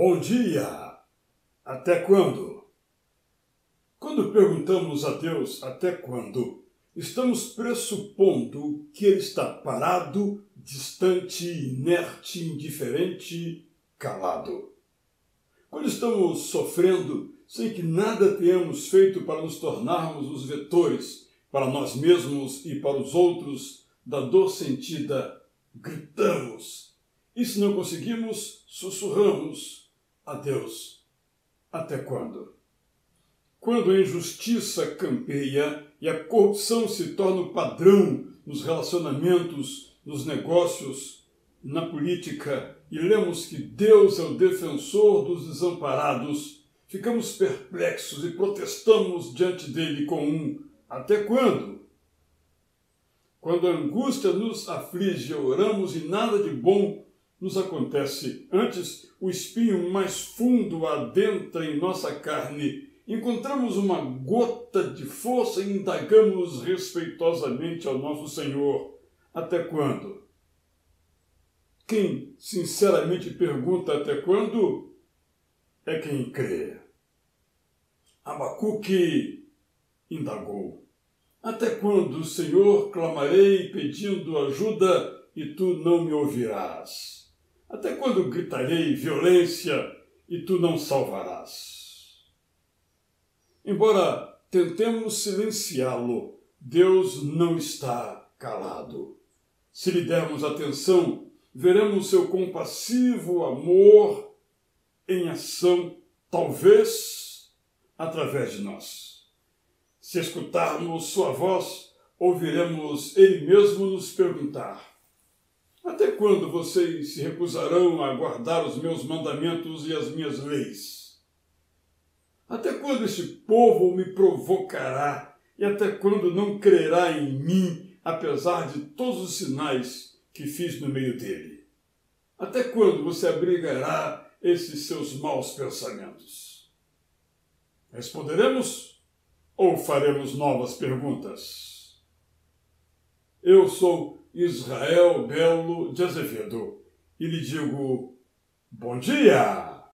Bom dia! Até quando? Quando perguntamos a Deus até quando, estamos pressupondo que Ele está parado, distante, inerte, indiferente, calado. Quando estamos sofrendo sem que nada tenhamos feito para nos tornarmos os vetores para nós mesmos e para os outros da dor sentida, gritamos e se não conseguimos, sussurramos a Deus. Até quando? Quando a injustiça campeia e a corrupção se torna o padrão nos relacionamentos, nos negócios, na política, e lemos que Deus é o defensor dos desamparados, ficamos perplexos e protestamos diante dele com um até quando? Quando a angústia nos aflige, oramos e nada de bom nos acontece. Antes, o espinho mais fundo adentra em nossa carne. Encontramos uma gota de força e indagamos respeitosamente ao nosso Senhor. Até quando? Quem sinceramente pergunta até quando é quem crê. Abacuque indagou: Até quando, Senhor, clamarei pedindo ajuda e tu não me ouvirás? Até quando gritarei violência e tu não salvarás? Embora tentemos silenciá-lo, Deus não está calado. Se lhe dermos atenção, veremos seu compassivo amor em ação, talvez através de nós. Se escutarmos sua voz, ouviremos ele mesmo nos perguntar: até quando vocês se recusarão a guardar os meus mandamentos e as minhas leis? Até quando este povo me provocará e até quando não crerá em mim, apesar de todos os sinais que fiz no meio dele? Até quando você abrigará esses seus maus pensamentos? Responderemos ou faremos novas perguntas? Eu sou Israel Belo de Azevedo e lhe digo: bom dia!